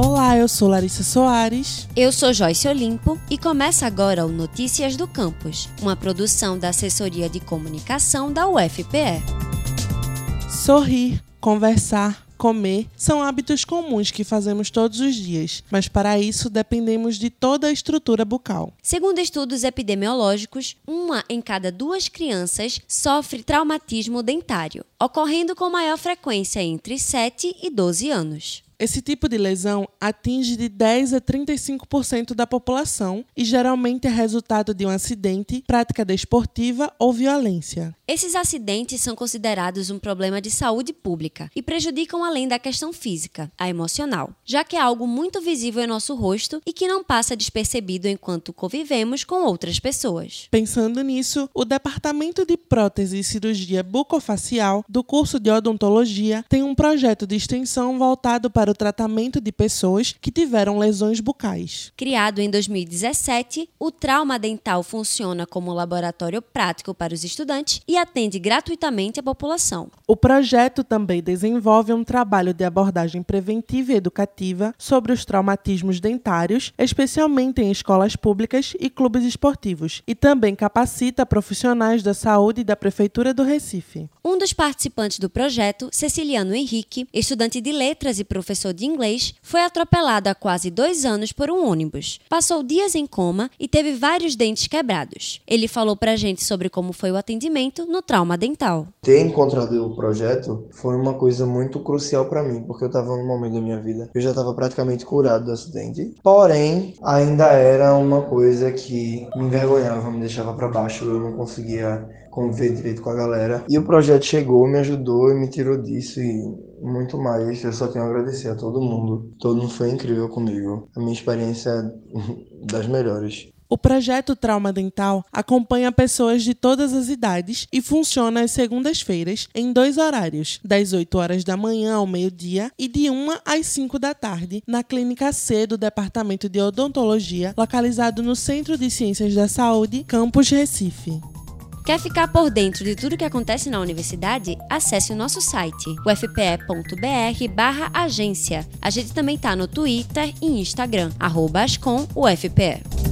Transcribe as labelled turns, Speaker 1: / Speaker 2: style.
Speaker 1: Olá, eu sou Larissa Soares.
Speaker 2: Eu sou Joyce Olimpo e começa agora o Notícias do Campus, uma produção da Assessoria de Comunicação da UFPE.
Speaker 1: Sorrir, conversar, comer são hábitos comuns que fazemos todos os dias, mas para isso dependemos de toda a estrutura bucal.
Speaker 2: Segundo estudos epidemiológicos, uma em cada duas crianças sofre traumatismo dentário, ocorrendo com maior frequência entre 7 e 12 anos.
Speaker 1: Esse tipo de lesão atinge de 10 a 35% da população e geralmente é resultado de um acidente, prática desportiva ou violência.
Speaker 2: Esses acidentes são considerados um problema de saúde pública e prejudicam além da questão física, a emocional, já que é algo muito visível em nosso rosto e que não passa despercebido enquanto convivemos com outras pessoas.
Speaker 1: Pensando nisso, o Departamento de Prótese e Cirurgia Bucofacial do curso de Odontologia tem um projeto de extensão voltado para o tratamento de pessoas que tiveram lesões bucais.
Speaker 2: Criado em 2017, o Trauma Dental funciona como laboratório prático para os estudantes e atende gratuitamente a população.
Speaker 1: O projeto também desenvolve um trabalho de abordagem preventiva e educativa sobre os traumatismos dentários, especialmente em escolas públicas e clubes esportivos, e também capacita profissionais da saúde da Prefeitura do Recife.
Speaker 2: Um dos participantes do projeto, Ceciliano Henrique, estudante de letras e professor de inglês, foi atropelado há quase dois anos por um ônibus. Passou dias em coma e teve vários dentes quebrados. Ele falou pra gente sobre como foi o atendimento no trauma dental.
Speaker 3: Ter encontrado o projeto foi uma coisa muito crucial para mim, porque eu estava num momento da minha vida eu já estava praticamente curado do acidente. Porém, ainda era uma coisa que me envergonhava, me deixava para baixo, eu não conseguia conviver direito com a galera. E o projeto chegou, me ajudou e me tirou disso e muito mais. Eu só tenho a agradecer a todo mundo. Todo mundo foi incrível comigo. A minha experiência é das melhores.
Speaker 1: O projeto Trauma Dental acompanha pessoas de todas as idades e funciona às segundas-feiras em dois horários, das 8 horas da manhã ao meio-dia e de 1 às 5 da tarde, na Clínica C do Departamento de Odontologia, localizado no Centro de Ciências da Saúde, Campus Recife.
Speaker 2: Quer ficar por dentro de tudo que acontece na universidade? Acesse o nosso site, ufpe.br/agência. A gente também está no Twitter e Instagram, arroba UFPE.